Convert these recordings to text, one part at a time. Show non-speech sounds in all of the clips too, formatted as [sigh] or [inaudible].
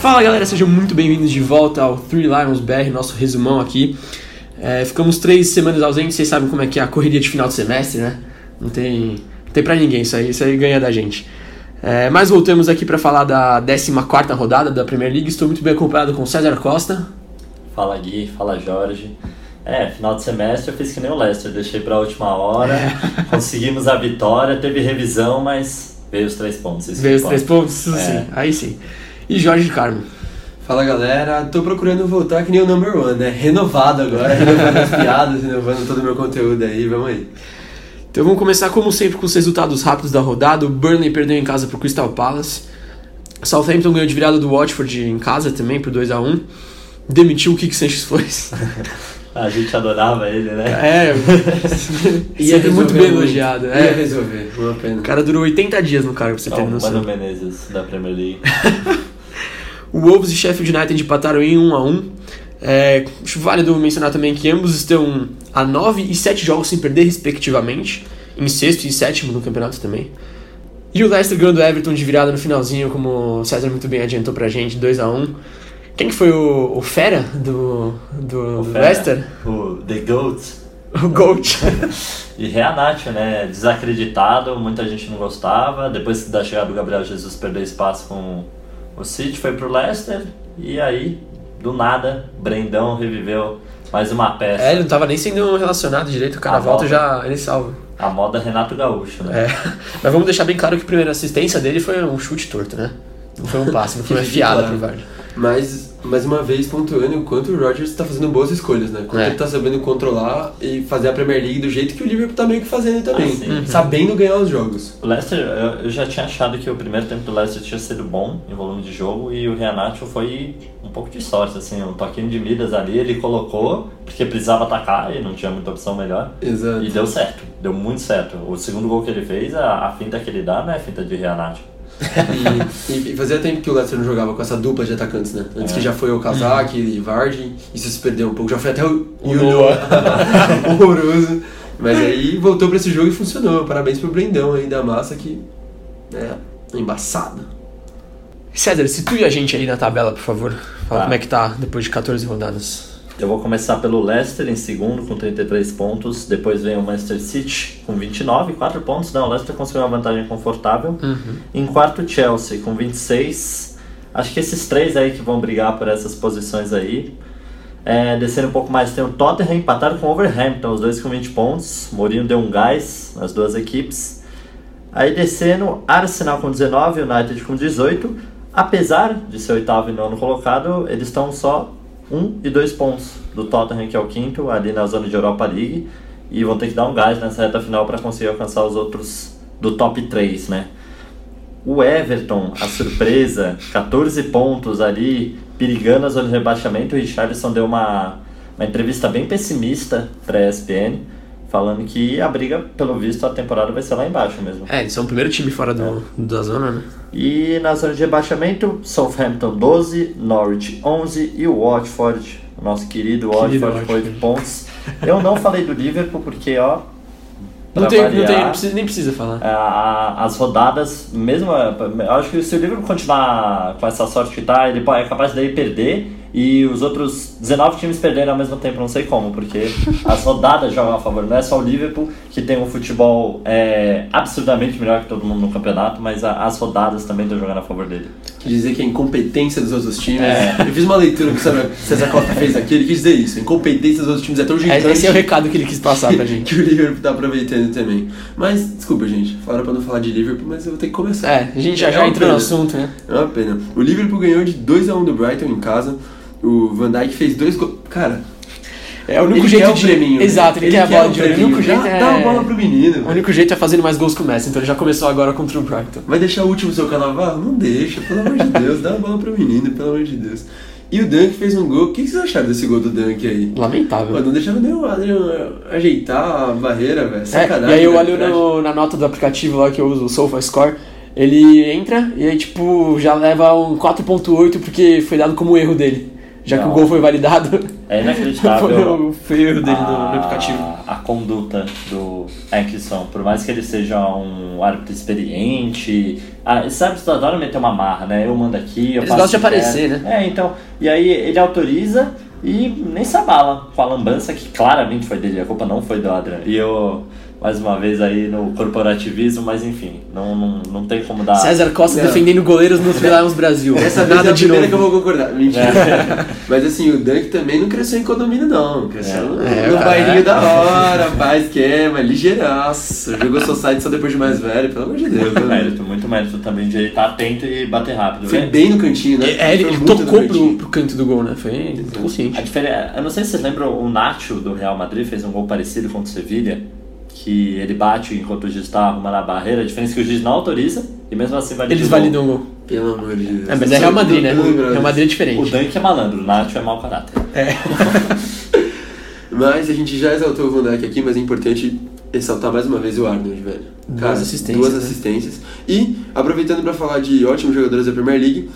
Fala galera, sejam muito bem-vindos de volta ao Three Lions BR, nosso resumão aqui. É, ficamos três semanas ausentes, vocês sabem como é que é a correria de final de semestre, né? Não tem, não tem pra ninguém isso aí, isso aí ganha da gente. É, mas voltamos aqui para falar da 14 rodada da Premier League. Estou muito bem acompanhado com César Costa. Fala Gui, fala Jorge. É, final de semestre eu fiz que nem o Leicester, deixei pra última hora, é. conseguimos a vitória, teve revisão, mas veio os três pontos. Veio os três pontos, é. sim, aí sim e Jorge Carmo. Fala galera, tô procurando voltar que nem o number one, né? Renovado agora, renovando as piadas, renovando todo o meu conteúdo aí, vamos aí. Então vamos começar como sempre com os resultados rápidos da rodada. O Burnley perdeu em casa pro Crystal Palace. Southampton ganhou de virada do Watford em casa também por 2 a 1 Demitiu o Kik Sanchez foi. [laughs] A gente adorava ele, né? É, [laughs] sempre muito bem elogiado. Ia é. resolver, uma pena. O cara durou 80 dias no cargo, pra você ter noção. Mano Menezes, da Premier League. [laughs] o Wolves e Sheffield United empataram em 1 a 1 é, acho válido mencionar também que ambos estão a 9 e 7 jogos sem perder, respectivamente, em sexto e sétimo no campeonato também. E o Leicester ganhando o Everton de virada no finalzinho, como o César muito bem adiantou pra gente, 2 a 1 Quem que foi o, o Fera do, do, o Leicester? O The Goat. O Goat. [laughs] e Reanacho, né? Desacreditado, muita gente não gostava. Depois da chegada do Gabriel Jesus perdeu espaço com o City, foi pro Leicester. E aí, do nada, Brendão reviveu mais uma peça. É, ele não tava nem sendo relacionado direito, o cara a volta já ele salva. A moda Renato Gaúcho, né? É. [laughs] Mas vamos deixar bem claro que a primeira assistência dele foi um chute torto, né? Não foi um passe, não [laughs] foi uma fiada pro Vardy. Mas mais uma vez pontuando o quanto o Rodgers está fazendo boas escolhas, né? Quanto é. ele está sabendo controlar e fazer a Premier League do jeito que o Liverpool está meio que fazendo também, ah, uhum. sabendo ganhar os jogos. O Leicester, eu já tinha achado que o primeiro tempo do Leicester tinha sido bom em volume de jogo e o Renato foi um pouco de sorte, assim, um toquinho de Midas ali, ele colocou porque precisava atacar e não tinha muita opção melhor. Exato. E deu certo, deu muito certo. O segundo gol que ele fez, a, a finta que ele dá não é finta de Renato e, e, fazia tempo que o Leicester não jogava com essa dupla de atacantes, né? Antes é. que já foi o Kazak e Vardy, isso se perdeu um pouco. Já foi até o, o Noah. [laughs] horroroso. Mas aí voltou para esse jogo e funcionou. Parabéns pro Brendão aí da massa que é embaçado. César, situa a gente aí na tabela, por favor. Fala tá. como é que tá depois de 14 rodadas. Eu vou começar pelo Leicester em segundo com 33 pontos, depois vem o Manchester City com 29, 4 pontos. Não, o Leicester conseguiu uma vantagem confortável. Uhum. Em quarto, Chelsea com 26. Acho que esses três aí que vão brigar por essas posições aí. É, descendo um pouco mais tem o Tottenham empatado com o Overhampton, os dois com 20 pontos. Mourinho deu um gás nas duas equipes. Aí descendo, Arsenal com 19, United com 18. Apesar de ser oitavo e nono colocado, eles estão só um e dois pontos do Tottenham, que é o quinto, ali na zona de Europa League, e vão ter que dar um gás nessa reta final para conseguir alcançar os outros do top 3, né? O Everton, a surpresa, 14 pontos ali, perigando a zona de rebaixamento. O Richardson deu uma, uma entrevista bem pessimista para a ESPN falando que a briga, pelo visto, a temporada vai ser lá embaixo mesmo. É, eles são o primeiro time fora do, é. da zona, né? E na zona de rebaixamento, Southampton 12, Norwich 11 e o Watford, o nosso querido Watford, com 8 pontos. Eu não falei do Liverpool porque, ó. Não tem, variar, não tem nem, precisa, nem precisa falar. A, as rodadas, mesmo. Eu acho que se o Liverpool continuar com essa sorte que tá, ele é capaz de perder e os outros 19 times perderam ao mesmo tempo, não sei como, porque as [laughs] rodadas jogam a favor. Não é só o Liverpool que tem um futebol é, absurdamente melhor que todo mundo no campeonato, mas a, as rodadas também estão jogando a favor dele. Quer dizer que a incompetência dos outros times. É. Eu fiz uma leitura que o César Costa fez aqui, ele quis dizer isso. A incompetência dos outros times é tão gigante. Esse é o recado que ele quis passar pra gente. [laughs] que o Liverpool tá aproveitando também. Mas, desculpa, gente, falaram pra não falar de Liverpool, mas eu vou ter que começar. É, a gente já, é já entrou pena. no assunto, né? É uma pena. O Liverpool ganhou de 2x1 do Brighton em casa. O Van Dijk fez dois gols. Cara. É o único ele jeito de. Preminho, Exato, ele, ele quer, quer a bola de ouro. O único jeito dá, é. Dá a bola pro menino. O único jeito é fazer mais gols com o Messi, então ele já começou agora contra o Brighton. Vai deixar o último seu carnaval? Não deixa, pelo amor de Deus. Dá a bola pro menino, pelo amor de Deus. E o Dunk fez um gol. O que vocês acharam desse gol do Dunk aí? Lamentável. Pô, não deixava nem o Adrian ajeitar a barreira, velho. Sacanagem. É, e aí eu olho no, na nota do aplicativo lá que eu uso, o SofaScore. Ele entra e aí, tipo, já leva um 4.8 porque foi dado como erro dele já que Não. o gol foi validado. É inacreditável. [laughs] foi o feio dele no, aplicativo. a conduta do Atkinson, por mais que ele seja um árbitro experiente, ah, esses árbitros adoram meter uma marra, né? Eu mando aqui, eu Eles gostam de que aparecer, né? É, então, e aí ele autoriza e nem se abala com a lambança que claramente foi dele, a culpa não foi do Adrian. E eu, mais uma vez aí no corporativismo, mas enfim, não, não, não tem como dar... César Costa Não. defendendo goleros no Lions Brasil. [laughs] Essa vez Nada é a de primeira novo. que eu vou concordar. Mentira. [laughs] Mas assim, o Dunk também não cresceu em condomínio, não. Cresceu no, É, no bailinho da hora, paz, esquema, ligeiraço. Jogou Society só depois de mais velho, pelo amor de Deus. Muito né? mérito, muito mérito também de ele estar atento e bater rápido. Foi né? bem no cantinho, né? É, ele, ele muito tocou pro, pro canto do gol, né? Foi A consciente. diferença, eu não sei se vocês lembram, o Nacho do Real Madrid fez um gol parecido contra o Sevilha, que ele bate enquanto o juiz está arrumando a barreira, a diferença é que o juiz não autoriza e mesmo assim valida Eles o validam o gol. Pelo amor de Deus. É, mas é Real Madrid, né? Real Madrid é O diferente. Dunk é malandro, o Nacho é mau caráter. [laughs] Mas a gente já exaltou o Van Dijk aqui, mas é importante ressaltar mais uma vez o Arnold, velho. Duas assistências, Duas né? assistências. E, aproveitando pra falar de ótimos jogadores da Premier League,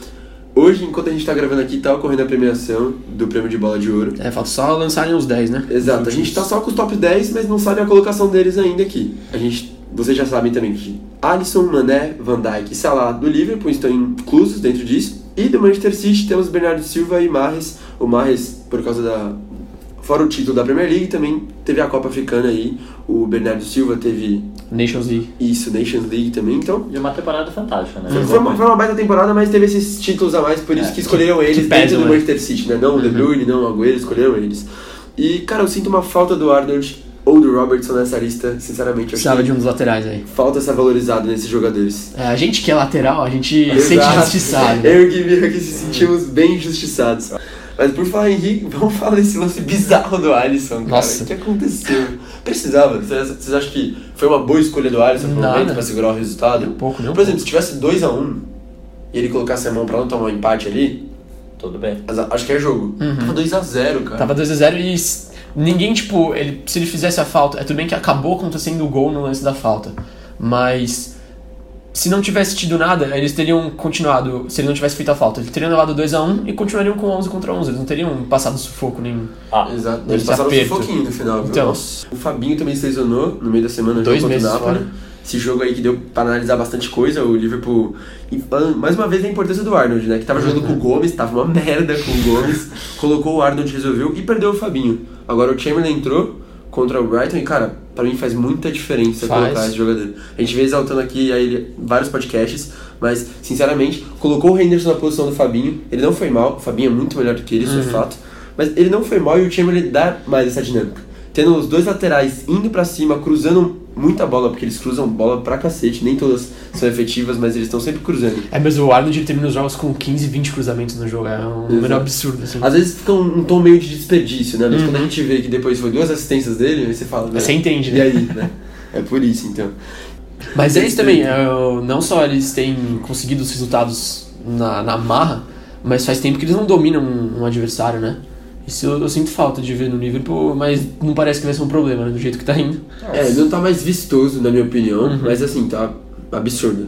hoje, enquanto a gente tá gravando aqui, tá ocorrendo a premiação do prêmio de bola de ouro. É, falta só lançarem os 10, né? Exato, a gente tá só com os top 10, mas não sabe a colocação deles ainda aqui. A gente, vocês já sabem também que Alisson, Mané, Van Dijk e Salah do Liverpool estão inclusos dentro disso. E do Manchester City temos Bernardo Silva e Mahrez. O Mahrez, por causa da... Fora o título da Premier League, também teve a Copa Africana aí. O Bernardo Silva teve Nations League. isso, Nations League também. Então, E uma temporada fantástica, né? foi uma, foi uma baita temporada, mas teve esses títulos a mais, por isso É, que escolheram eles que dentro do né? Manchester City, né? Não o De Bruyne, não o Agüero, escolheram eles. E, cara, eu sinto uma falta do Arnold ou do Robertson nessa lista, sinceramente. Eu Precisava acho de que um dos laterais aí. falta essa valorizada nesses jogadores. É, a gente que é lateral, a gente sente Exato. injustiçado. né? Eu e o Guilherme aqui se sentimos bem injustiçados. Mas por falar em Henrique, vamos falar desse lance bizarro do Alisson, cara. Nossa. O que aconteceu? Precisava. Vocês acham que foi uma boa escolha do Alisson pro momento pra segurar o resultado? Um pouco, não? Por exemplo, se tivesse 2x1 e ele colocasse a mão pra não tomar um empate ali, Tudo bem. acho que é jogo. Uhum. Tava 2x0, cara. Tava 2x0 e ninguém, tipo, ele, se ele fizesse a falta. É tudo bem que acabou acontecendo o gol no lance da falta. Mas se não tivesse tido nada, eles teriam continuado. Se ele não tivesse feito a falta, eles teriam levado 2x1 e continuariam com 11 contra 11. Eles não teriam passado sufoco nenhum. Ah, Exato. Eles passaram um aperto. sufoquinho no final. viu? Então. Nossa. O Fabinho também se lesionou no meio da semana. Dois meses fora. Esse jogo aí que deu pra analisar bastante coisa. O Liverpool... E mais uma vez a importância do Arnold, né? Que tava jogando com o Gomes, tava uma [laughs] merda com o Gomes. colocou o Arnold, resolveu e perdeu o Fabinho. Agora o Chamberlain entrou contra o Brighton e, cara, pra mim faz muita diferença Faz. colocar esse jogador. A gente vem exaltando aqui a ele em vários podcasts, mas, sinceramente, colocou o Henderson na posição do Fabinho. Ele não foi mal, o Fabinho é muito melhor do que ele, isso é fato. Mas ele não foi mal e o Chamberlain dá mais essa dinâmica. Tendo os dois laterais indo pra cima, cruzando muita bola, porque eles cruzam bola pra cacete, nem todas são efetivas, mas eles estão sempre cruzando. É, mas o Arnold termina os jogos com 15, 20 cruzamentos no jogo. É um número absurdo, assim. Às vezes fica um, um tom meio de desperdício, né? Mas Uhum. quando a gente vê que depois foi duas assistências dele, aí você fala, né? Você entende, E né? aí, né? É por isso, então. Mas eles também, é, não só eles têm conseguido os resultados na, na marra, mas faz tempo que eles não dominam um, um adversário, né? Isso eu, eu sinto falta de ver no Liverpool, mas não parece que vai ser um problema, né? Do jeito que tá indo. É, não tá mais vistoso, na minha opinião, Uhum. mas assim, tá absurdo.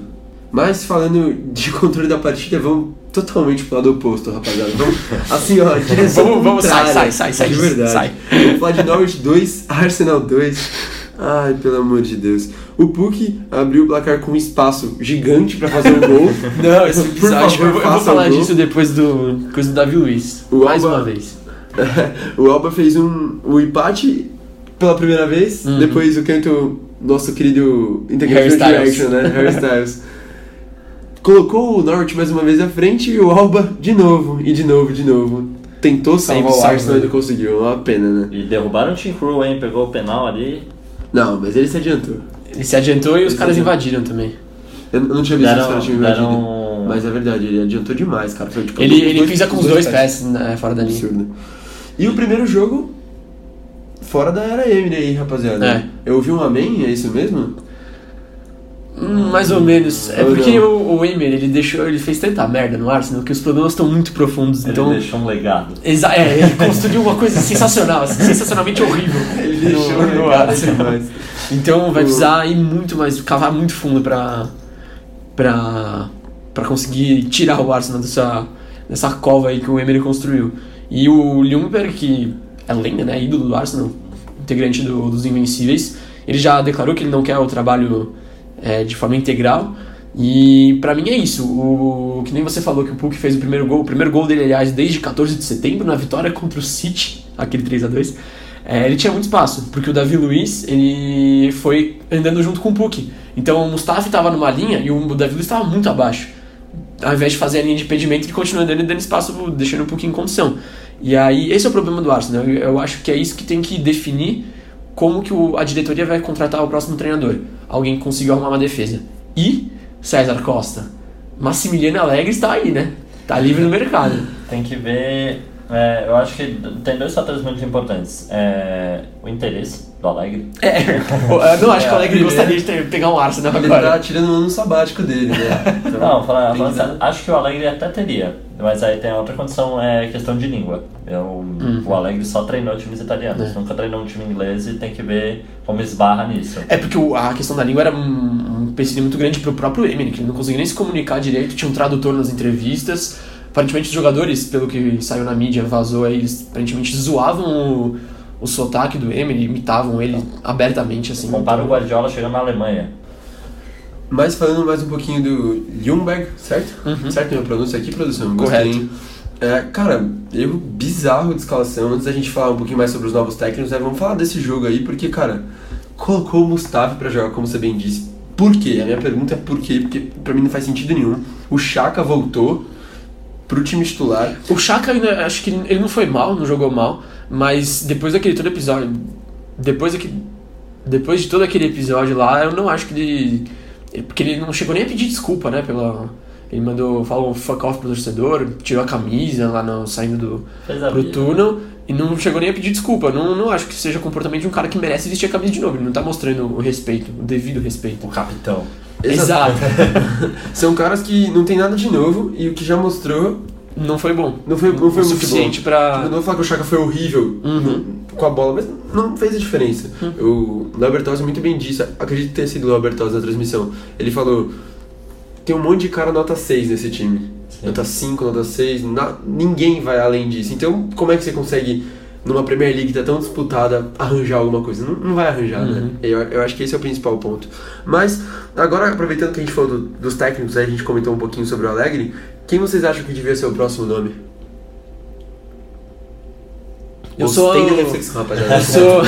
Mas falando de [laughs] controle da partida, vamos totalmente pro lado oposto, rapaziada. Vamos, assim, ó, [laughs] direção Vamos- vamos, sai, sai, sai, sai, De verdade. sai. Vamos falar de Norwich 2, Arsenal 2. Ai, pelo amor de Deus. O Puck abriu o placar com um espaço gigante pra fazer o gol. [laughs] Não, esse Por episódio, favor, eu, vou- eu vou falar disso depois do coisa do Davi Luiz. O mais Alba- uma vez. [laughs] o Alba fez um, o empate pela primeira vez, Uhum. depois o canto nosso querido integrante do Styles. Reaction, né? Harry Styles. Colocou o Norwich mais uma vez à frente e o Alba de novo, e de novo, de novo. Tentou salvar Sempre o Arsenal e né? não conseguiu, é uma pena, né? E derrubaram o Team Crew, hein? Pegou o penal ali. Não, mas ele se adiantou. Ele se adiantou e os Ele caras se adiantou. invadiram também. Eu não tinha visto Deram, cara tinha invadido. deram... Mas é verdade, ele adiantou demais, cara. Foi, tipo, Ele, os ele pisa com os dois pés né, fora da linha. Absurdo. E o primeiro jogo, fora da era Emily aí, rapaziada. É. Eu ouvi um amém, é isso mesmo? Hum, mais ou menos. É Ou porque não? o, o Emery, ele deixou, ele fez tanta merda no Arsenal que os problemas estão muito profundos. Ele Então, deixou um legado. exa é, ele [laughs] construiu uma coisa sensacional, assim, sensacionalmente horrível. [laughs] Ele no- deixou no um Arsenal. Então vai precisar ir muito mais, cavar muito fundo pra, pra, pra conseguir tirar o Arsenal dessa, dessa cova aí que o Emery construiu. E o Ljungberg, que é lenda, né? Ídolo do Arsenal, integrante do, dos Invencíveis, ele já declarou que ele não quer o trabalho é, de forma integral. E para mim é isso. O que nem você falou que o Puk fez o primeiro gol, o primeiro gol dele, aliás, desde 14 de setembro, na vitória contra o City, aquele 3 a 2 é, ele tinha muito espaço, porque o Davi Luiz ele foi andando junto com o Puk. Então o Mustafa estava numa linha e o Davi Luiz estava muito abaixo. Ao invés de fazer a linha de impedimento, ele continua andando e dando espaço, deixando um pouquinho em condição. E aí, esse é o problema do Arsenal. Eu, eu acho que é isso que tem que definir como que o, a diretoria vai contratar o próximo treinador. Alguém que consiga arrumar uma defesa. E César Costa. Massimiliano Alegre está aí, né? Tá livre no mercado. Tem que ver é, eu acho que tem dois fatores muito importantes. É, o interesse do Alegre. É, eu [laughs] não acho é, que o Alegre gostaria de ter, pegar um Arsenal ele agora. Ele tá tirando um ano sabático dele, né? [laughs] Então, não, falando, falando sério, acho que o Alegre até teria. Mas aí tem outra condição, é questão de língua. Eu, uhum. O Alegre só treinou times italianos, é. nunca treinou um time inglês e tem que ver como esbarra nisso. É porque a questão da língua era um empecilho muito grande pro próprio Emily, que ele não conseguia nem se comunicar direito, tinha um tradutor nas entrevistas aparentemente os jogadores, pelo que saiu na mídia, vazou aí, eles aparentemente zoavam o, o sotaque do Emery, imitavam ele abertamente, assim. Compara o Guardiola chegando na Alemanha. Mas falando mais um pouquinho do Ljungberg, certo? Uhum. Certo minha pronúncia aqui, produção? Correto. É, cara, erro bizarro de escalação. Antes da gente falar um pouquinho mais sobre os novos técnicos, né, vamos falar desse jogo aí, porque, cara, colocou o Mustafa para jogar, como você bem disse. Por quê? A minha pergunta é por quê? Porque pra mim não faz sentido nenhum. O Chaka voltou, pro time titular. O Chaka ainda, acho que ele não foi mal, não jogou mal, mas depois daquele todo episódio, depois daquele, depois de todo aquele episódio lá, eu não acho que ele, porque ele não chegou nem a pedir desculpa, né, pela ele mandou, falou um fuck off pro torcedor, tirou a camisa lá no, saindo do pro túnel e não chegou nem a pedir desculpa. Não, não acho que seja comportamento de um cara que merece vestir a camisa de novo. Ele não tá mostrando o respeito, o devido respeito. O capitão. Exato. [laughs] São caras que não tem nada de novo e o que já mostrou não foi bom. Não foi, não foi o suficiente para. Tipo, não vou falar que o Chaka foi horrível uhum. com a bola, mas não fez a diferença. Uhum. O Lebertosa muito bem disse, acredito ter sido o Lebertosa na transmissão. Ele falou: tem um monte de cara nota 6 nesse time. Sim. Nota 5, nota 6, na... ninguém vai além disso. Então, como é que você consegue numa Premier League que tá tão disputada, arranjar alguma coisa. Não, não vai arranjar, né? uhum. né? Eu, eu acho que esse é o principal ponto. Mas, agora, aproveitando que a gente falou do, dos técnicos, a gente comentou um pouquinho sobre o Alegre, quem vocês acham que devia ser o próximo nome? Eu sou. Tem reflexão, rapaziada. [laughs] Eu sou.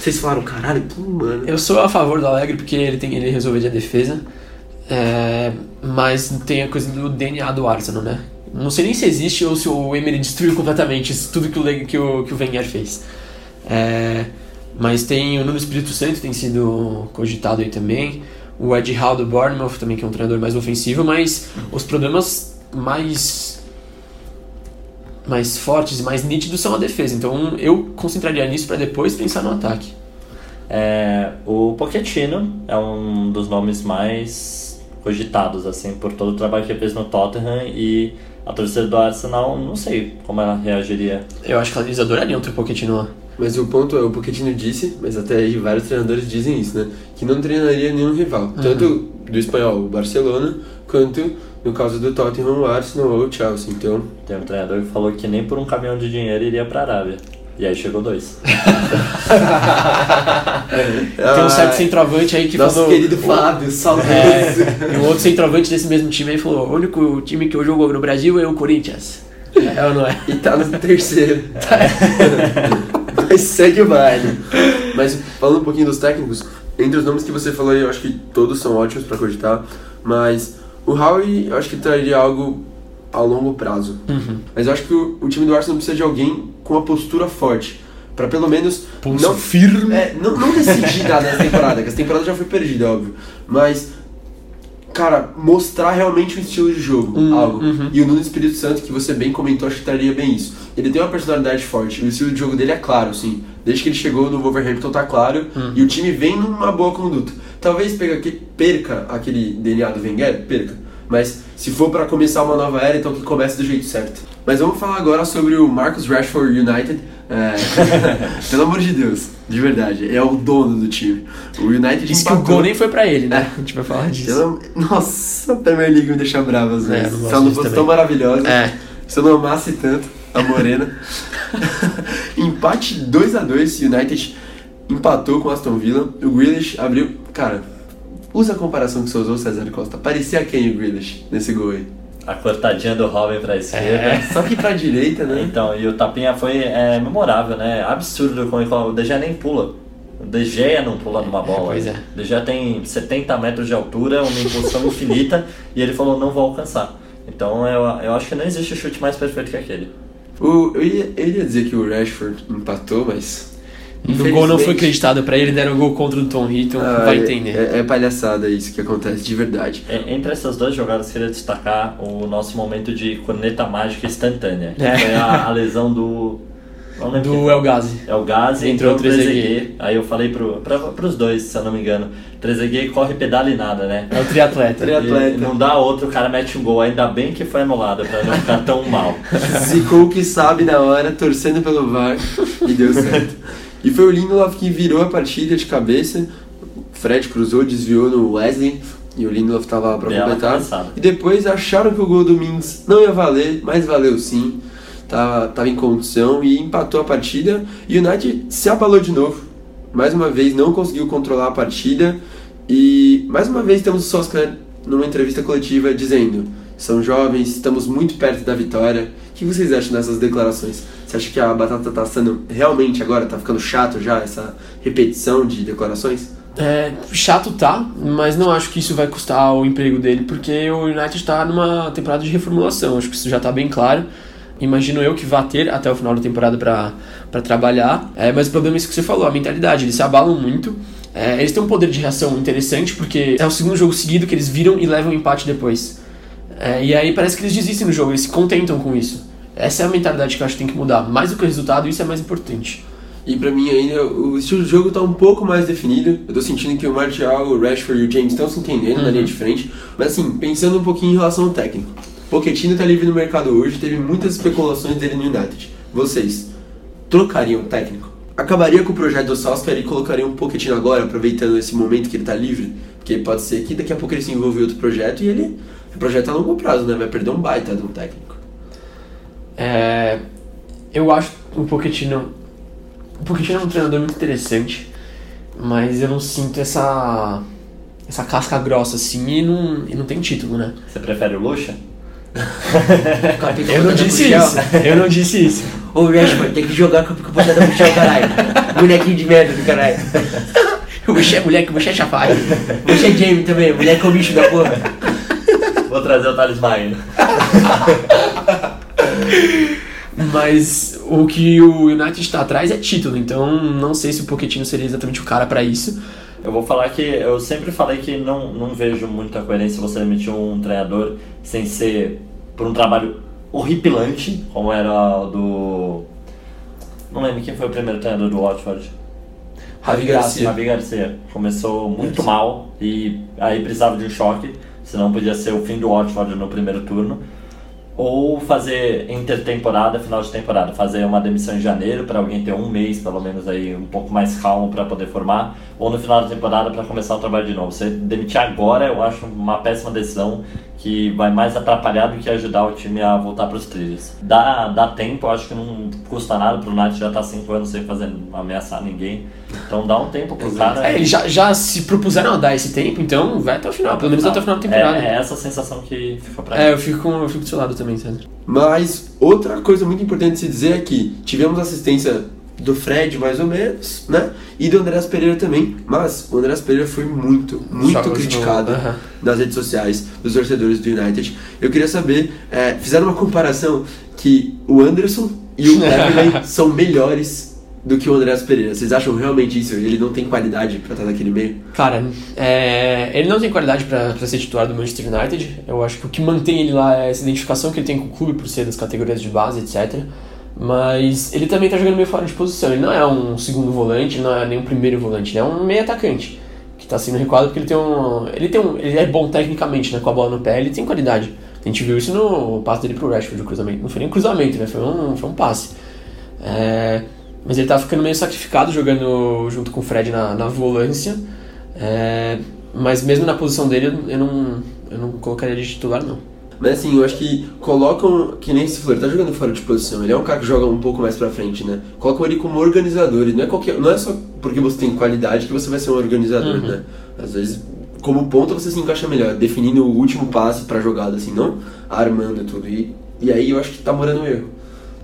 Vocês falaram, caralho, que mano. Eu sou a favor do Alegre porque ele tem ele resolver a defesa. É, mas tem a coisa do DNA do Arsenal, né? Não sei nem se existe ou se o Emery destruiu completamente tudo que o, que o, que o Wenger fez. É, mas tem o Nuno Espírito Santo, tem sido cogitado aí também. O Ed Hall do Bournemouth também, que é um treinador mais ofensivo, mas os problemas mais mais fortes e mais nítidos são a defesa. Então eu concentraria nisso para depois pensar no ataque. É, o Pochettino é um dos nomes mais cogitados assim por todo o trabalho que ele fez no Tottenham e a torcida do Arsenal, não sei como ela reagiria. Eu acho que eles adorariam ter o Pochettino lá. Mas o ponto é, o Pochettino disse, mas até aí vários treinadores dizem isso, né? Que não treinaria nenhum rival. Uhum. Tanto do espanhol, o Barcelona, quanto no caso do Tottenham, o Arsenal ou o Chelsea. Então... Tem um treinador que falou que nem por um caminhão de dinheiro iria pra Arábia. E aí chegou dois. [laughs] Tem um certo centroavante aí que Nosso falou. querido Fábio, saudoso. É, e um outro centroavante desse mesmo time aí falou: o único time que eu jogo no Brasil é o Corinthians. É ou não é? E tá no terceiro. [laughs] Mas segue o baile. Mas falando um pouquinho dos técnicos, entre os nomes que você falou aí, eu acho que todos são ótimos pra cogitar. Mas o Howie, eu acho que traria algo a longo prazo. Uhum. Mas eu acho que o, o, time do Arsenal precisa de alguém com uma postura forte. para pelo menos. Pulso não firme. É, não, não decidir [laughs] nada nessa temporada, que essa temporada já foi perdida, óbvio. Mas. Cara, mostrar realmente o estilo de jogo, uhum, algo. Uhum. E o Nuno Espírito Santo, que você bem comentou, acho que traria bem isso. Ele tem uma personalidade forte, o estilo de jogo dele é claro, sim. Desde que ele chegou no Wolverhampton tá claro, uhum. e o time vem numa boa conduta. Talvez perca aquele DNA do Wenger, perca mas se for para começar uma nova era, então que comece do jeito certo. Mas vamos falar agora sobre o Marcus Rashford United. É... [laughs] Pelo amor de Deus, de verdade, é o dono do time. O United Diz empatou... que o gol nem foi pra ele, né? É. A gente vai falar disso. Nossa, a Premier League me deixa bravo às vezes. É, se ela não fosse tão maravilhosa, é. se eu não amasse tanto. a morena. [laughs] Empate 2 a 2 United empatou com Aston Villa. O Grealish abriu. Cara, usa a comparação que você usou, César Costa. Parecia quem o Grealish nesse gol aí? A cortadinha do Robin pra esquerda. É, só que pra direita, né? Então, e o tapinha foi é, memorável, né? Absurdo como ele falou, o De Gea nem pula. O De Gea não pula numa bola. pois é. O De Gea tem 70 metros de altura, uma impulsão [laughs] infinita, e ele falou, não vou alcançar. Então, eu, eu acho que não existe chute mais perfeito que aquele. O, eu, ia, eu ia dizer que o Rashford empatou, mas. O gol não foi acreditado pra ele, deram o gol contra o Tom Hitton, Ah, vai é- entender. É, é palhaçada isso que acontece, de verdade. É, Entre essas duas jogadas, queria destacar o nosso momento de corneta mágica instantânea. Que É. foi a, a lesão do. Do foi. El Ghazi. É Entrou entrou o Trezeguet. Aí eu falei pro, pra, pros dois, se eu não me engano. Trezeguet corre, pedala e nada, né? É o triatleta. Tri- Atleta. E não dá outro, o cara mete um gol. Ainda bem que foi anulado, pra não ficar tão mal. [laughs] Zicou que sabe na hora, torcendo pelo VAR e deu certo. [laughs] E foi o Lindelof que virou a partida de cabeça. O Fred cruzou, desviou no Wesley e o Lindelof tava lá pra Bela completar. cabeçada. E depois acharam que o gol do Mings não ia valer, mas valeu sim. Tava, tava em condição e empatou a partida. E o United se abalou de novo. Mais uma vez não conseguiu controlar a partida. E mais uma vez temos o Solskjaer numa entrevista coletiva dizendo: são jovens, estamos muito perto da vitória. O que vocês acham dessas declarações? Você acha que a batata tá sendo realmente agora, tá ficando chato já essa repetição de declarações? É, chato tá, mas não acho que isso vai custar o emprego dele, porque o United tá numa temporada de reformulação, acho que isso já tá bem claro. Imagino eu que vá ter até o final da temporada pra trabalhar. É, mas o problema é isso que você falou, a mentalidade, eles se abalam muito. É, eles têm um poder de reação interessante, porque é o segundo jogo seguido que eles viram e levam empate depois. É, e aí parece que eles desistem do jogo, eles se contentam com isso. Essa é a mentalidade que eu acho que tem que mudar. Mais do que o resultado, isso é mais importante. E pra mim ainda o estilo de jogo tá um pouco mais definido. Eu tô sentindo que o Martial, o Rashford e o James estão se entendendo na linha de frente. Mas assim, pensando um pouquinho em relação ao técnico. Pochettino tá livre no mercado hoje, teve muitas especulações dele no United. Vocês trocariam o técnico? Acabaria com o projeto do Solskjaer e colocariam o Pochettino agora, aproveitando esse momento que ele tá livre? Porque pode ser que daqui a pouco ele se envolva em outro projeto e ele... O projeto é a longo prazo, né? Vai perder um baita de um técnico. É, eu acho o Pochettino. O Pochettino é um treinador muito interessante, mas eu não sinto essa essa casca grossa assim e não, e não tem título, né? Você prefere o Lucha? Eu não disse isso. Eu não disse isso. Ô Rashford, tem que jogar com a capacidade da Michel, caralho. Bonequinho de merda do caralho. [laughs] Você é moleque, você é chafado. Você é Jamie também, moleque é o bicho da porra. Vou trazer o Thales [laughs] Maíno. [laughs] Mas o que o United está atrás é título, então não sei se o Pochettino seria exatamente o cara pra isso. Eu vou falar que eu sempre falei que não, não vejo muita coerência você demitir um treinador sem ser por um trabalho horripilante, como era o do. Não lembro quem foi o primeiro treinador do Watford. Javi. Javi Garcia. Começou muito mal e aí precisava de um choque, senão podia ser o fim do Watford no primeiro turno. Ou fazer intertemporada, final de temporada, fazer uma demissão em janeiro para alguém ter um mês, pelo menos aí um pouco mais calmo para poder formar, ou no final da temporada para começar o trabalho de novo. Você demitir agora, eu acho uma péssima decisão que vai mais atrapalhar do que ajudar o time a voltar para os trilhos. Dá, dá tempo, acho que não custa nada pro Nath já tá 5 anos sem fazer ameaçar ninguém. Então dá um tempo pro cara. É, eles já, já se propuseram a dar esse tempo, então vai até o final, pelo menos até o final da temporada. É, é essa sensação que fica pra É, mim. eu fico, com, eu fico do seu lado também, César. Mas outra coisa muito importante de se dizer é que tivemos assistência do Fred, mais ou menos, né? E do Andrés Pereira também. Mas o Andrés Pereira foi muito, muito criticado aham. nas redes sociais dos torcedores do United. Eu queria saber, é, fizeram uma comparação que o Anderson e o [laughs] Everley são melhores do que o Andrés Pereira. Vocês acham realmente isso? Ele não tem qualidade pra estar naquele meio? Cara, é, ele não tem qualidade pra ser titular do Manchester United. Eu acho que o que mantém ele lá é essa identificação que ele tem com o clube por ser das categorias de base, etc. Mas ele também tá jogando meio fora de posição. Ele não é um segundo volante, não é nem um primeiro volante, ele é um meio atacante. Que tá sendo recuado porque ele tem um. Ele tem um. Ele é bom tecnicamente, né? Com a bola no pé, ele tem qualidade. A gente viu isso no passe dele pro Rashford, o cruzamento. Não foi nem um cruzamento, né? Foi um, foi um passe. É, mas ele tá ficando meio sacrificado jogando junto com o Fred na, na volância. É, mas mesmo na posição dele, eu não, eu não colocaria de titular, não. Mas assim, eu acho que colocam, que nem se for, ele tá jogando fora de posição, ele é um cara que joga um pouco mais pra frente, né? Colocam ele como organizador, não é qualquer, não é só porque você tem qualidade que você vai ser um organizador, né? Às vezes, como ponta você se encaixa melhor, definindo o último passe pra jogada, assim, não armando tudo. E, e aí eu acho que tá morando o erro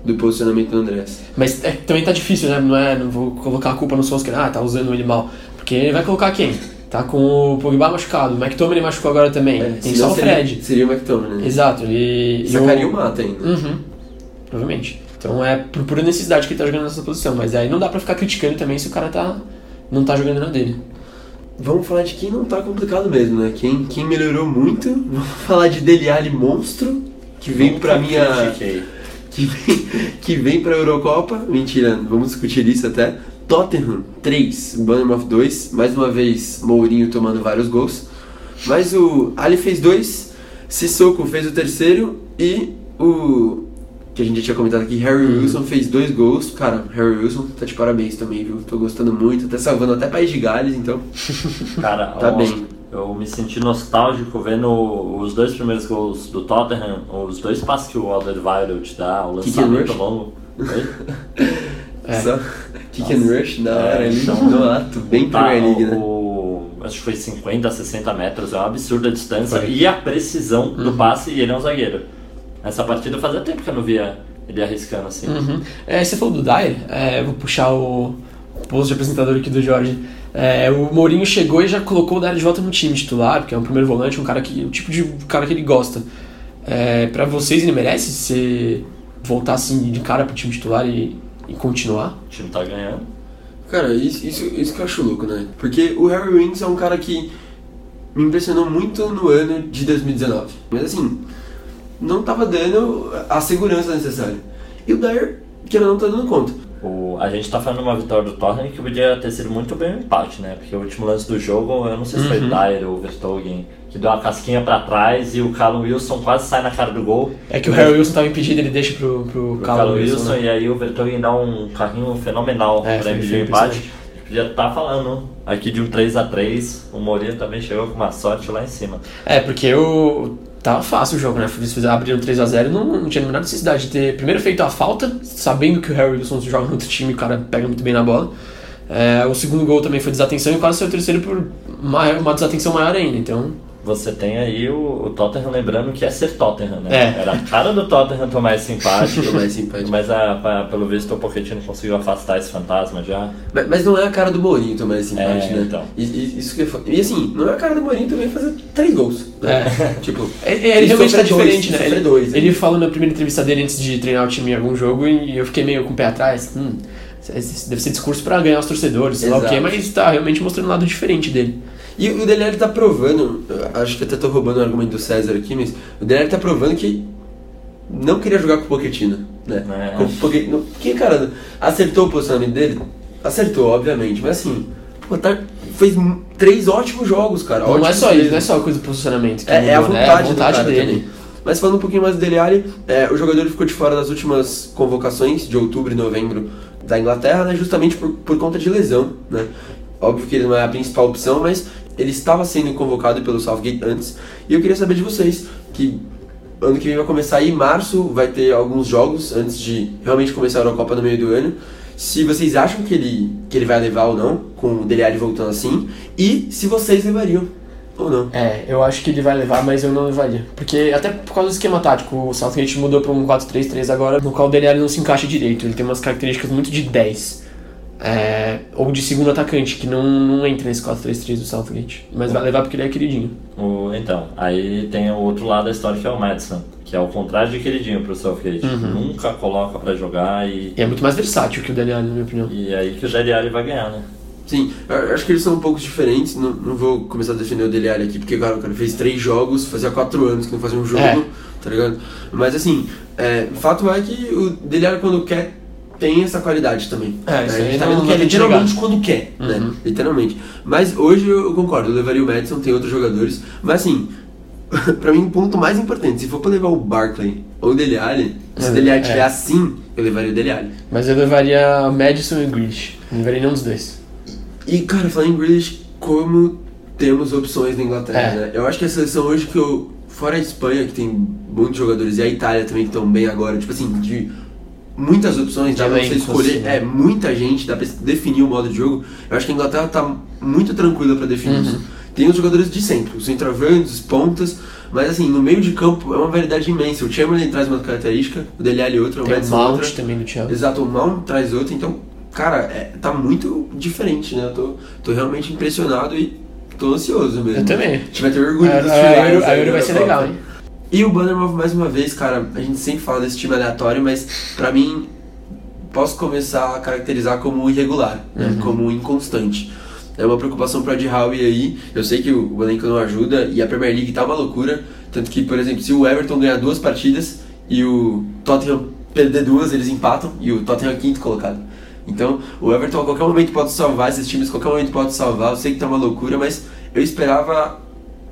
do posicionamento do Andrés. Mas é, também tá difícil, né? Não é, não vou colocar a culpa no Solskjaer, ah, tá usando ele mal. Porque ele vai colocar quem? Tá com o Pogba machucado, o McTominay machucou agora também. É, Tem só o seria- Fred. Seria o McTominay, né? Exato, ele. Sacaria e o Mata ainda. Uhum. Provavelmente. Então é por pura necessidade que ele tá jogando nessa posição. Mas aí não dá pra ficar criticando também se o cara tá. não tá jogando na dele. Vamos falar de quem não tá complicado mesmo, né? Quem, quem melhorou muito. [laughs] Vamos falar de Dele Alli monstro, que vem pra minha. [laughs] Que vem, que vem pra Eurocopa. Mentira, vamos discutir isso até. Tottenham 3, Bournemouth 2. Mais uma vez, Mourinho tomando vários gols. Mas o Ali fez dois, Sissoko fez o terceiro e o. Que a gente já tinha comentado aqui, Harry Wilson fez dois gols. Cara, Harry Wilson tá de parabéns também, viu? Tô gostando muito, tá salvando até País de Gales, então. [laughs] Cara, Tá ó, bem. eu me senti nostálgico vendo os dois primeiros gols do Tottenham, os dois passes que o Alderweireld dá, o and lançamento rush? longo. [laughs] É. Só kick and rush na hora É, ali, então, no ato, bem Tá, Premier League, o, né? o- acho que foi 50, 60 metros, é uma absurda a distância. Foi. E a precisão do Uhum. passe, e ele é um zagueiro. Essa partida fazia tempo que eu não via ele arriscando assim. Uhum. É, você falou do Dyer, é, eu vou puxar o post de apresentador aqui do Jorge. É, o Mourinho chegou e já colocou o Dyer de volta no time titular, porque é um primeiro volante, um cara que, o tipo de cara que ele gosta. É, pra vocês, ele merece ser voltar assim de cara pro time titular e, e continuar? O time tá ganhando. Cara, isso, isso, isso que eu acho louco, né? Porque o Harry Winks é um cara que me impressionou muito no ano de 2019. Mas assim, não tava dando a segurança necessária. E o Dyer, que não tá dando conta. O, a gente tá falando de uma vitória do Tottenham que podia ter sido muito bem um empate, né? Porque o último lance do jogo, eu não sei se foi Uhum. o Dyer ou Vertogen, que deu uma casquinha pra trás e o Callum Wilson quase sai na cara do gol. É que o Harry Wilson tava impedido, ele deixa pro, pro O Callum Wilson. Wilson né? e aí o Vertogen dá um carrinho fenomenal É, pra impedir o empate. A podia estar falando aqui de um 3x3, o Mourinho também chegou com uma sorte lá em cima. É, porque o. Tava fácil o jogo, né? Eles abriram 3x0 não, não tinha a menor necessidade de ter primeiro feito a falta, sabendo que o Harry Wilson joga no outro time e o cara pega muito bem na bola. É, o segundo gol também foi desatenção e quase saiu o terceiro por uma desatenção maior ainda. Então, Você tem aí o, o Tottenham lembrando que é ser Tottenham, né? É. Era a cara do Tottenham tomar esse empate. Tomar esse empate. Mas a, pa- pelo visto o Pochettino conseguiu afastar esse fantasma já. Mas, mas não é a cara do Mourinho tomar esse empate, É, né? então. E, e- isso que é foda. E assim, não é a cara do Mourinho também fazer três gols. Né? [laughs] tipo, É, é, ele E realmente tá dois, diferente, né? Ele, dois, né? ele falou na primeira entrevista dele antes de treinar o time em algum jogo e eu fiquei meio com o pé atrás. Hum, esse deve ser discurso pra ganhar os torcedores, sei lá o quê, mas tá realmente mostrando um lado diferente dele. E o Dele Alli tá provando, acho que até tô roubando o argumento do César aqui, mas o Dele Alli tá provando que não queria jogar com o Pochettino, né? É. Com o Pochettino, que cara, acertou o posicionamento dele? Acertou, obviamente, mas assim, pô, tá, fez três ótimos jogos, cara. Não é ótimos só isso, não é só a coisa do posicionamento. É, é a mudou, né? vontade, É a vontade dele. também. Mas falando um pouquinho mais do Dele Alli, é, o jogador ficou de fora das últimas convocações de outubro e novembro da Inglaterra, né, justamente por, por conta de lesão, né? Óbvio que ele não é a principal opção, mas ele estava sendo convocado pelo Southgate antes. E eu queria saber de vocês, que ano que vem vai começar aí, março vai ter alguns jogos antes de realmente começar a Eurocopa no meio do ano. Se vocês acham que ele, que ele vai levar ou não, com o Dele voltando assim, e se vocês levariam ou não. É, eu acho que ele vai levar, mas eu não levaria. Porque até por causa do esquema tático, o Southgate mudou para um 4-3-3 agora, no qual o Dele não se encaixa direito. Ele tem umas características muito de 10. É, ou de segundo atacante, que não, não entra nesse 4-3-3 do Southgate. Mas vai levar porque ele é queridinho. O, então, aí tem o outro lado da história que é o Madison, que é o contrário de queridinho pro Southgate. Uhum. Nunca coloca pra jogar e, E é muito mais versátil que o Dele Alli, na minha opinião. e aí que o Dele Alli vai ganhar, né? Sim, eu acho que eles são um pouco diferentes. Não, não vou começar a defender o Dele Alli aqui, porque, cara, o cara fez três jogos, fazia quatro anos que não fazia um jogo, É. tá ligado? Mas, assim, é, o fato é que o Dele Alli, quando quer, tem essa qualidade também. É, isso a gente tá não- vendo que é literalmente negar. quando quer, né? Uhum. Literalmente. Mas hoje eu, concordo, eu levaria o Madison, tem outros jogadores. Mas, assim, [laughs] pra mim, o ponto mais importante, se for pra levar o Barkley ou o Dele Alli, se É, o Dele Alli é. estiver assim, eu levaria o Dele Alli. Mas eu levaria Madison e Grealish. Não levaria nenhum dos dois. E, cara, falando em Grealish, como temos opções na Inglaterra, É. né? Eu acho que a seleção hoje que eu fora a Espanha, que tem muitos jogadores, e a Itália também, que estão bem agora, tipo assim, de muitas opções, dá pra você escolher, assim, é, muita gente, dá pra definir o modo de jogo. Eu acho que a Inglaterra tá muito tranquila pra definir Uhum. isso. Tem os jogadores de centro, os centroavantes, os pontas, mas assim, no meio de campo é uma variedade imensa. O Chamberlain traz uma característica, o Dele Alli outra, o Tem o Madison Mount outra. também no Chelsea. Exato, o Mount traz outra, então, cara, é, tá muito diferente, né? Eu tô, tô realmente impressionado e tô ansioso mesmo. Eu também. A gente vai ter orgulho A, dos a, a a aí Euro vai ser legal, hein? E o Bannermouth, mais uma vez, cara, a gente sempre fala desse time aleatório, mas pra mim, posso começar a caracterizar como irregular, né? Uhum. como inconstante. É uma preocupação pro Ed Howe aí. Eu sei que o o elenco não ajuda e a Premier League tá uma loucura. Tanto que, por exemplo, se o Everton ganhar duas partidas e o Tottenham perder duas, eles empatam e o Tottenham é quinto colocado. Então, o Everton a qualquer momento pode salvar, esses times a qualquer momento pode salvar. Eu sei que tá uma loucura, mas eu esperava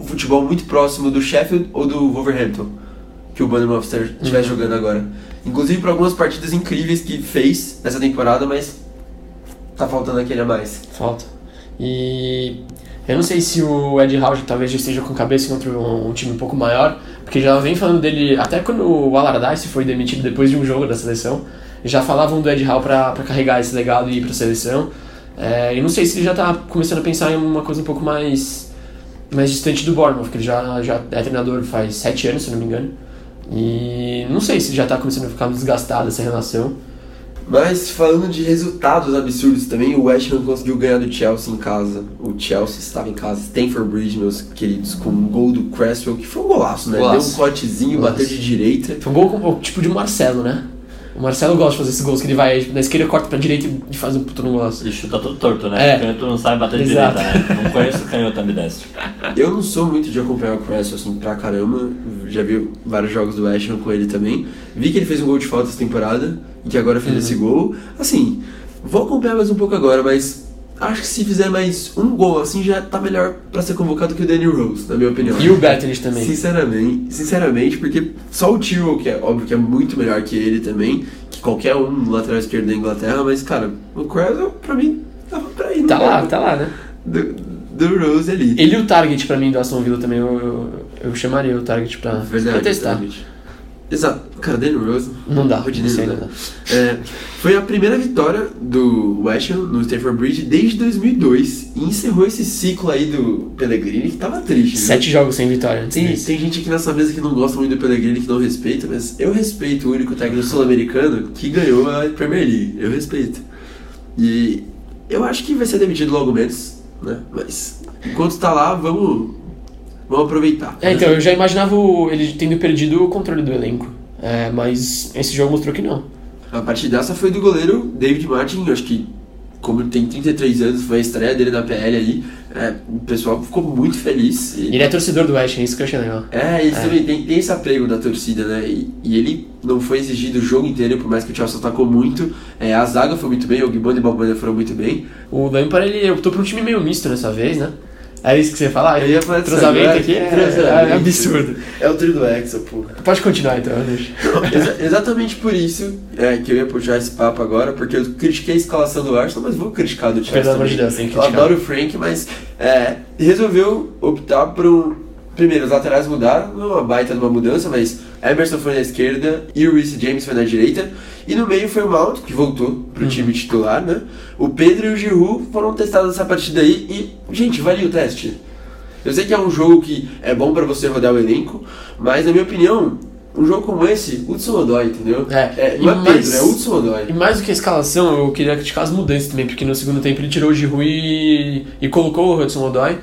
o futebol muito próximo do Sheffield ou do Wolverhampton que o Bournemouth estivesse jogando agora. Inclusive por algumas partidas incríveis que fez nessa temporada, mas tá faltando aquele a mais. Falta. E eu não sei se o Ed Howe talvez já esteja com cabeça contra um, um time um pouco maior, porque já vem falando dele, até quando o Allardyce foi demitido depois de um jogo da seleção, já falavam do Ed Howe pra, pra carregar esse legado e ir pra seleção. É, e não sei se ele já tá começando a pensar em uma coisa um pouco mais, mais distante do Bournemouth, porque ele já, já é treinador faz sete anos, se não me engano. E não sei se já tá começando a ficar desgastado essa relação. Mas falando de resultados absurdos também, o West Ham conseguiu ganhar do Chelsea em casa. O Chelsea estava em casa, Stanford Bridge, meus queridos, com um gol do Cresswell, que foi um golaço, né? Golaço. Deu um cortezinho, Golaço. bateu de direita. Foi um gol com, tipo de Marcelo, né? O Marcelo gosta de fazer esses gols que ele vai na esquerda, corta pra direita e faz um puto no golaço. E chuta tudo torto, né? É. O canhoto não sabe bater de Exato. direita, né? Não conheço canhoto ambidestro. Eu não sou muito de acompanhar o Cresswell assim pra caramba. Já vi vários jogos do West Ham com ele também. Vi que ele fez um gol de falta essa temporada e que agora fez esse gol. Assim, vou acompanhar mais um pouco agora, mas acho que se fizer mais um gol assim já tá melhor pra ser convocado que o Danny Rose, na minha opinião. E o Bethany também. Sinceramente, sinceramente, porque só o Tyrrell, que é óbvio que é muito melhor que ele também, que qualquer um no lateral esquerdo da Inglaterra, mas cara, o Cresswell pra mim tava pra ir. Tá lá, tá lá, né? Do, do Rose ali. Ele e o Target pra mim do Aston Villa também, eu, eu, eu chamaria o Target pra, Verdade, pra testar. Exato. Cara, Danny Rose. Não dá, né? não dá. É, foi a primeira vitória do West Ham no Stamford Bridge desde 2002 e encerrou esse ciclo aí do Pellegrini que tava triste. viu? Sete jogos sem vitória Tem, desse. tem gente aqui nessa mesa que não gosta muito do Pellegrini, que não respeita, mas eu respeito o único técnico sul-americano que ganhou a Premier League. Eu respeito. E eu acho que vai ser demitido logo menos, né? Mas enquanto tá lá, vamos, vamos aproveitar. É, então, eu já imaginava ele tendo perdido o controle do elenco. É, mas esse jogo mostrou que não. A partir dessa foi do goleiro David Martin, acho que como ele tem 33 anos, foi a estreia dele na PL aí, é, o pessoal ficou muito feliz. E- Ele é torcedor do West, isso que eu achei legal. É, eles também tem, tem esse apego da torcida, né? E, e ele não foi exigido o jogo inteiro, por mais que o Chelsea atacou muito. É, a zaga foi muito bem, o Gibbon e o Balbuena foram muito bem. O Lampard, ele optou por um time meio misto dessa vez, né? É isso que você ia falar? Eu ia falar agora. aqui é, Entrosamento. é absurdo. É o trio do Hexa, pô. Pode continuar então, deixa. Exa- exatamente por isso é, que eu ia puxar esse papo agora, porque eu critiquei a escalação do Arsenal, mas vou criticar do Chelsea Pelo amor de Deus, tem que Eu criticar. adoro o Frank, mas é, resolveu optar por um... Primeiro, os laterais mudaram, não é uma baita de uma mudança, mas Emerson foi na esquerda e o Reece James foi na direita. E no meio foi o Mount, que voltou pro Uhum. time titular, né? O Pedro e o Giroud foram testados nessa partida aí e, gente, valia o teste. Eu sei que é um jogo que é bom pra você rodar o elenco, mas na minha opinião, um jogo como esse, Hudson Odoi, entendeu? É, não é e Pedro, mais- é Hudson Odoi. E mais do que a escalação, eu queria criticar as mudanças também, porque no segundo tempo ele tirou o Giroud e, e colocou o Hudson Odoi,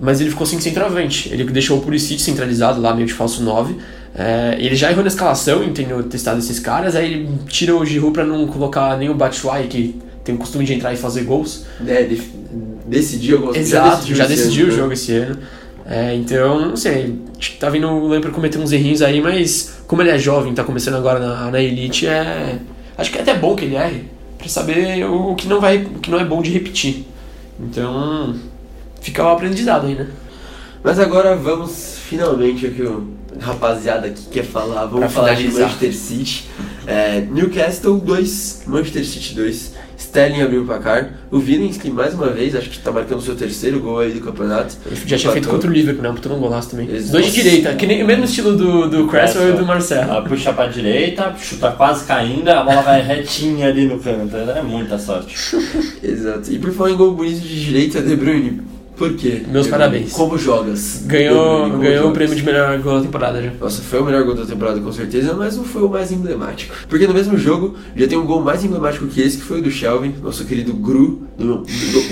mas ele ficou sem centroavante. Ele deixou o Pulisic centralizado lá, meio de falso 9. É, ele já errou na escalação, em ter testado esses caras, aí ele tira o Giroud pra não colocar nem o Batshuayi, que tem o costume de entrar e fazer gols. É, decidiu algumas Exato, já esse decidiu o né? jogo esse ano. É, então, não sei, acho que tá vindo o Lampard cometer uns errinhos aí, mas como ele é jovem, tá começando agora na, na Elite, é. Acho que é até bom que ele erre, pra saber o que não, vai, o que não é bom de repetir. Então, fica o aprendizado aí, né? Mas agora vamos finalmente o que o rapaziada aqui quer falar. Vamos Pra falar de finalizar. Manchester City. É, Newcastle 2, Manchester City 2. Sterling abriu o placar. O Vilinski, mais uma vez, acho que tá marcando o seu terceiro gol aí do campeonato. Ele já tinha feito contra o Liverpool, né? Um puta num golaço também. Dois de direita, que nem o mesmo estilo do, do Cresswell e do Marcelo. Ela puxa pra direita, chuta quase caindo, a bola vai retinha ali no canto. É muita sorte. [laughs] Exato. E por falar em gol bonito de direita, De Bruyne. Por quê? Meus Bruyne, parabéns. Como jogas? Ganhou, como ganhou o prêmio de melhor gol da temporada já. Nossa, foi o melhor gol da temporada com certeza, mas não foi o mais emblemático. Porque no mesmo jogo já tem um gol mais emblemático que esse, que foi o do Shelvin, nosso querido Gru, do- do-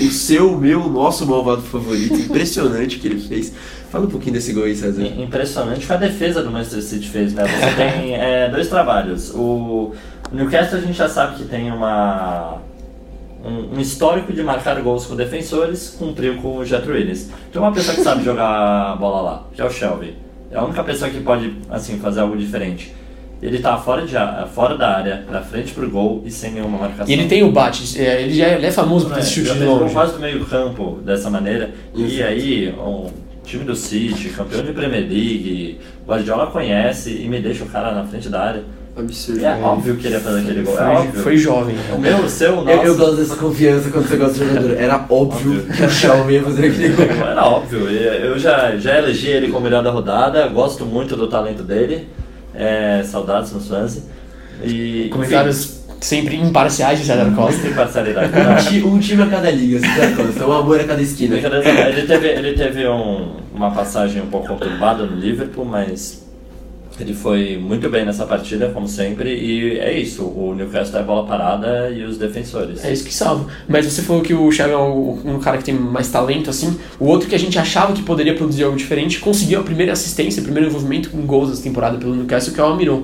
o seu, meu, nosso malvado favorito. Impressionante que ele fez. Fala um pouquinho desse gol aí, César. Impressionante que a defesa do Manchester City fez, né? Você tem é, dois trabalhos. O Newcastle a gente já sabe que tem uma um, um histórico de marcar gols com defensores, cumpriu com o Jet Willis. Tem uma pessoa que sabe jogar a [laughs] bola lá, que é o Shelby. É a única pessoa que pode assim fazer algo diferente. Ele tá fora, de, a- fora da área, na frente pro gol e sem nenhuma marcação. E ele tem o bate, é, ele já é, ele é famoso por É, esse chute de longe. quase do meio campo dessa maneira. E aí, um time do City, campeão de Premier League, Guardiola conhece e me deixa o cara na frente da área. Absurdo. É óbvio que ele ia fazer aquele gol, é Foi, óbvio. foi jovem. O meu, o seu, o nosso. Eu, eu gosto dessa confiança quando você gosta de jogador. Era óbvio, Óbvio. que o Shelby ia fazer aquele gol. [laughs] Era óbvio, eu já, já elegi ele como melhor da rodada, gosto muito do talento dele, é, saudades no Swansea. E, Comentários sempre imparciais de César enfim, Costa. Sem parcialidade. Um time a cada liga, César Costa. Um amor a cada esquina. Ele teve, ele teve um- uma passagem um pouco conturbada no Liverpool, mas ele foi muito bem nessa partida, como sempre, e é isso, o Newcastle é bola parada e os defensores. É isso que salva. Mas você falou que o Xavi é um cara que tem mais talento, assim. O outro que a gente achava que poderia produzir algo diferente conseguiu a primeira assistência, o primeiro envolvimento com gols dessa temporada pelo Newcastle, que é o Almiron.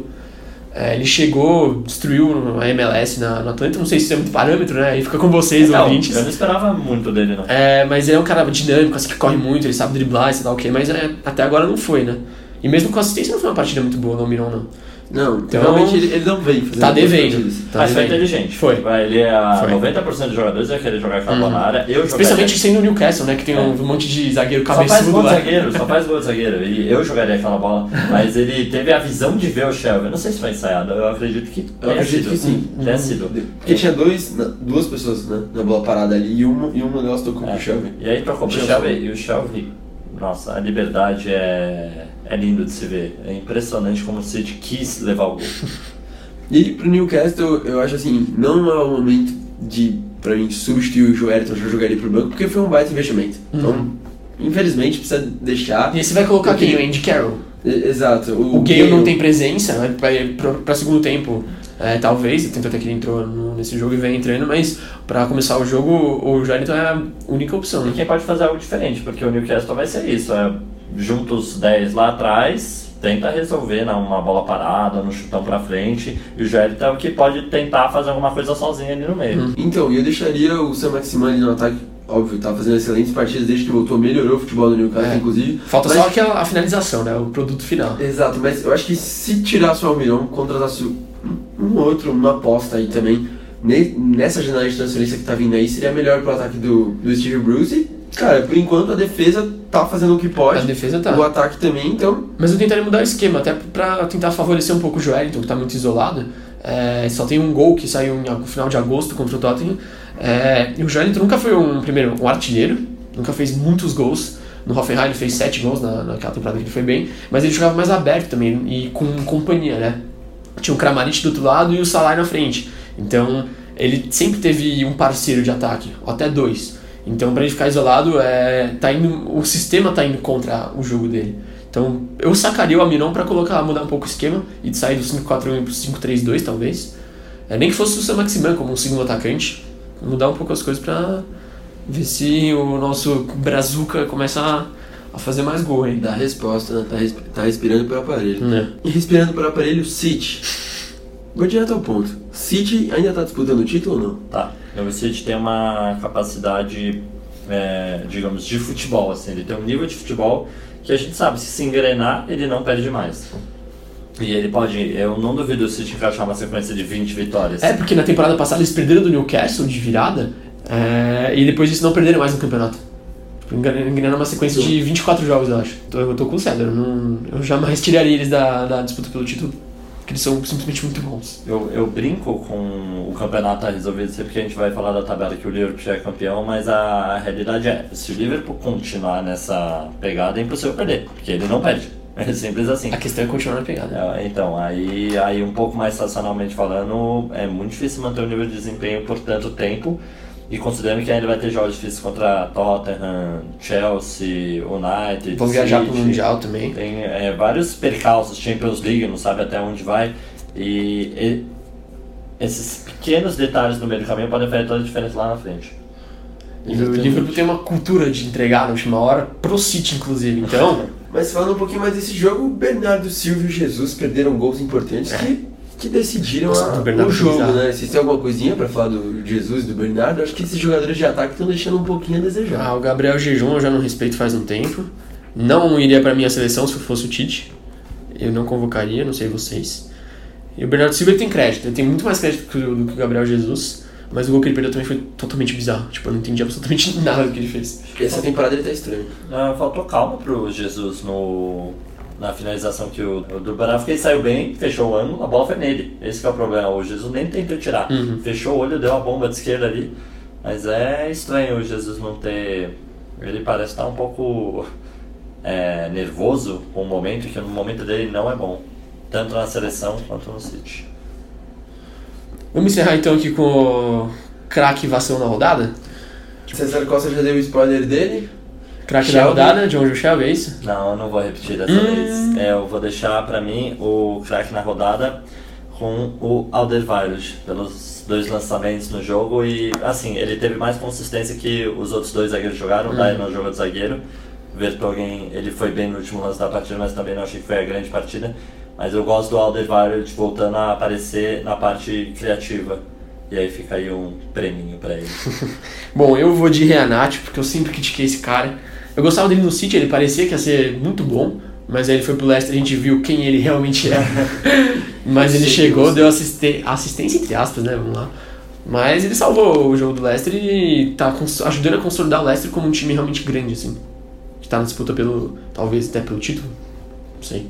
É, ele chegou, destruiu a MLS na, no Atlanta. Não sei se isso é muito parâmetro, né? Aí fica com vocês, Não, ouvintes. eu não esperava muito dele, não. É, mas ele é um cara dinâmico, assim, que corre muito, ele sabe driblar, sei lá o quê, mas é, até agora não foi, né? E mesmo com assistência não foi uma partida muito boa, não Almiron, não. Não, Então, realmente ele, ele não vem fazendo Tá devendo. Tá Mas foi inteligente. Foi. Ele é a Foi. 90% dos jogadores vai querer jogar aquela bola na área. Eu Especialmente jogaria- sendo o Newcastle, né? Que tem É. um monte de zagueiro Só faz cabeçudo gol lá. zagueiro, só faz gol de zagueiro. E eu jogaria aquela bola. [laughs] Mas ele teve a visão de ver o Shelby. Eu não sei se foi ensaiado, eu acredito que Eu tenha acredito sido. que sim. Tenha sido. Porque tinha dois, duas pessoas né, na bola parada ali e uma, e uma delas tocou É. pro Shelby. E aí trocou pro. Shelby. E o Shelby, nossa, a liberdade é, é lindo de se ver. É impressionante como o City quis levar o gol. E pro Newcastle, eu acho assim, não é o momento de, pra mim, substituir o Joelton já jogar ele pro banco, porque foi um baita investimento. Então, infelizmente, precisa deixar. E aí você vai colocar Porque- quem? O Andy Carroll. Exato. O Gale não tem presença, né? Pra, pra, pra segundo tempo, é, talvez, tanto até que ele entrou no- nesse jogo e vem entrando, mas pra começar o jogo, o Joelito é a única opção, E né? quem pode fazer algo diferente, porque o Newcastle vai ser isso. É, junta os 10 lá atrás, tenta resolver numa bola parada, no chutão pra frente. E o Joelito é o que pode tentar fazer alguma coisa sozinho ali no meio. Então, e eu deixaria o Sam Maximan ali no ataque. Óbvio, tá fazendo excelentes partidas desde que voltou, melhorou o futebol do Newcastle, É. inclusive. Falta Mas- só aquela a finalização, né? O produto final. Exato, mas eu acho que se tirasse o Almirão, contratasse um outro, uma aposta aí também, ne- nessa janela de transferência que tá vindo aí, seria melhor pro ataque do, do Steve Bruce. Cara, por enquanto a defesa tá fazendo o que pode. A defesa tá. O ataque também, então. Mas eu tentaria mudar o esquema, até pra tentar favorecer um pouco o Joelinton, que tá muito isolado. É, só tem um gol que saiu no final de agosto contra o Tottenham. É, e o Joelinton nunca foi um, primeiro, um artilheiro, nunca fez muitos gols. No Hoffenheim ele fez sete gols na, naquela temporada que ele foi bem, mas ele jogava mais aberto também e com companhia, né? Tinha o Kramaric do outro lado e o Salah na frente. Então ele sempre teve um parceiro de ataque, ou até dois. Então pra ele ficar isolado, é, tá indo, o sistema tá indo contra o jogo dele. Então eu sacaria o Almirão pra colocar, mudar um pouco o esquema e sair do 5-4-1 pro 5-3-2 talvez. É, nem que fosse o Sam Maximan como um segundo atacante. Mudar um pouco as coisas pra ver se o nosso Brazuca começa a, a fazer mais gol, hein? Dá resposta, né? Tá, resp- tá respirando por aparelho. Né? E respirando por aparelho, City. Vou direto ao ponto. City ainda tá disputando o título ou não? Tá. O City tem uma capacidade, é, digamos, de futebol, assim. Ele tem um nível de futebol que a gente sabe, se se engrenar, ele não perde mais. E ele pode, eu não duvido o City encaixar uma sequência de 20 vitórias. É, porque na temporada passada eles perderam do Newcastle de virada é, e depois disso não perderam mais no campeonato. Engrenaram uma sequência de 24 jogos, eu acho. Então eu tô com o Cedar, eu, não, eu jamais tiraria eles da, da disputa pelo título. porque eles são simplesmente muito bons. Eu, eu brinco com o campeonato tá resolvido sempre que a gente vai falar da tabela que o Liverpool já é campeão, mas a realidade é, se o Liverpool continuar nessa pegada, é impossível perder, porque ele não perde. É simples assim. A questão é continuar na pegada. É, Então, aí, aí um pouco mais racionalmente falando, é muito difícil manter o nível de desempenho por tanto tempo. E considerando que ainda vai ter jogos difíceis contra Tottenham, Chelsea, United. Vão viajar pro City. Mundial também. Tem é, vários percalços, Champions League, não sabe até onde vai. E, e esses pequenos detalhes no meio do caminho podem fazer toda a diferença lá na frente. E o Liverpool tem uma cultura de entregar na última hora pro City, inclusive. Então, [laughs] Mas falando um pouquinho mais desse jogo, Bernardo Silva e Jesus perderam gols importantes que, que decidiram Nossa, a- o jogo, né? Vocês têm alguma coisinha pra falar do Jesus e do Bernardo? Acho que esses jogadores de ataque estão deixando um pouquinho a desejar. ah, o Gabriel Jejum eu já não respeito faz um tempo. Não iria pra minha seleção se eu fosse o Tite. Eu não convocaria, não sei vocês. E o Bernardo Silva ele tem crédito, ele tem muito mais crédito que o- do que o Gabriel Jesus. Mas o gol que ele perdeu também foi totalmente bizarro. Tipo, eu não entendi absolutamente [laughs] nada do que ele fez. Essa temporada ele tá estranho. Ah, faltou calma pro Jesus no, na finalização que o, o do Banaf, ele saiu bem, fechou o ângulo, a bola foi nele. Esse que é o problema. O Jesus nem tentou tirar. Uhum. Fechou o olho, deu a bomba de esquerda ali. Mas é estranho o Jesus não ter. Ele parece estar um pouco é, nervoso com o momento, que no momento dele não é bom. Tanto na seleção quanto no City. Vamos encerrar então aqui com o craque vacilão na rodada? César Costa já deu o spoiler dele. Craque da rodada, John Joe Shelby, é isso? Não, eu não vou repetir dessa Hum. vez. É, eu vou deixar pra mim o craque na rodada com o Alderweireld, pelos dois lançamentos no jogo e assim, ele teve mais consistência que os outros dois zagueiros jogaram, o Dyer não jogou de zagueiro. Vertonghen, ele foi bem no último lance da partida, mas também não achei que foi a grande partida. Mas eu gosto do Alderweireld voltando a aparecer na parte criativa. E aí fica aí um prêmio pra ele. [laughs] Bom, eu vou de Reanati, porque eu sempre critiquei esse cara. Eu gostava dele no City, ele parecia que ia ser muito bom, mas aí ele foi pro Leicester e a gente viu quem ele realmente é. [laughs] mas ele chegou, deu assiste- assistência entre aspas, né? Vamos lá. Mas ele salvou o jogo do Leicester e tá ajudando a consolidar o Leicester como um time realmente grande, assim. Que tá na disputa pelo. talvez até pelo título. Não sei.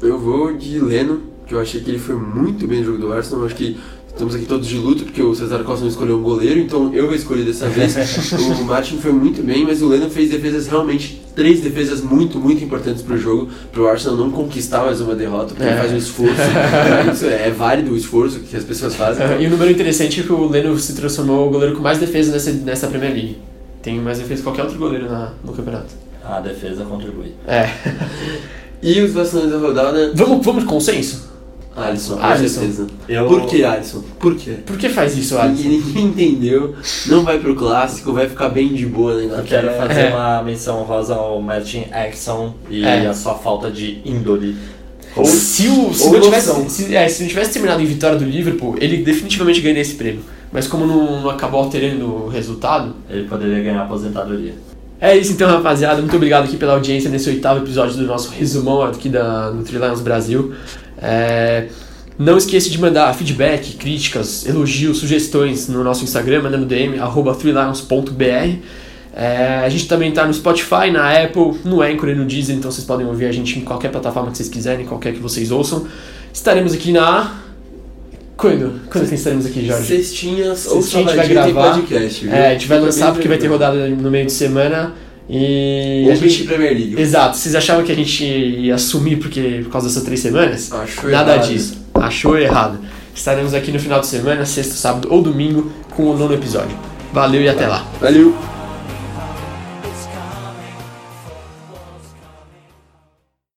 Eu vou de Leno, que eu achei que ele foi muito bem no jogo do Arsenal. Acho que estamos aqui todos de luto, porque o César Costa não escolheu um goleiro, então eu vou escolher dessa vez. [laughs] o Martin foi muito bem, mas o Leno fez defesas realmente, três defesas muito, muito importantes pro jogo, pro Arsenal não conquistar mais uma derrota, porque É. ele faz um esforço. [laughs] Isso é válido o esforço que as pessoas fazem. E o número interessante é que o Leno se transformou o goleiro com mais defesa nessa, nessa Premier League. Tem mais defesa que qualquer outro goleiro na, no campeonato. A defesa contribui. É. [laughs] E os vacilantes da rodada, Vamos, vamos de consenso? Alisson, com Alisson. certeza. Eu- Por que Alisson? Por quê? Por que faz isso, Alisson? ninguém entendeu, não vai pro clássico, vai ficar bem de boa na Eu quero fazer É. uma menção rosa ao Martin Axon e É. a sua falta de índole. Ou- se, o, se, não tivesse, se, é, se não tivesse terminado em vitória do Liverpool, ele definitivamente ganharia esse prêmio. Mas como não, não acabou alterando o resultado, Ele poderia ganhar aposentadoria. é isso então, rapaziada. Muito obrigado aqui pela audiência nesse oitavo episódio do nosso resumão aqui da Lions Brasil. É, não esqueça de mandar feedback, críticas, elogios, sugestões no nosso Instagram, mandando no DM, arroba freelions.br. É, a gente também tá no Spotify, na Apple, no Anchor e no Deezer, então vocês podem ouvir a gente em qualquer plataforma que vocês quiserem, qualquer que vocês ouçam. Estaremos aqui na... Quando? Quando que estaremos aqui, Jorge? Cestinhas ou Sextinha a gente vai gravar. podcast? É, a gente vai lançar porque vai ter rodada no meio de semana e Ou a gente... gente Premier League. Exato, vocês achavam que a gente ia sumir porque, por causa dessas três semanas? Achou Nada errado. disso. Achou errado. Estaremos aqui no final de semana, sexta, sábado ou domingo, com o nono episódio. Valeu e até lá. Valeu!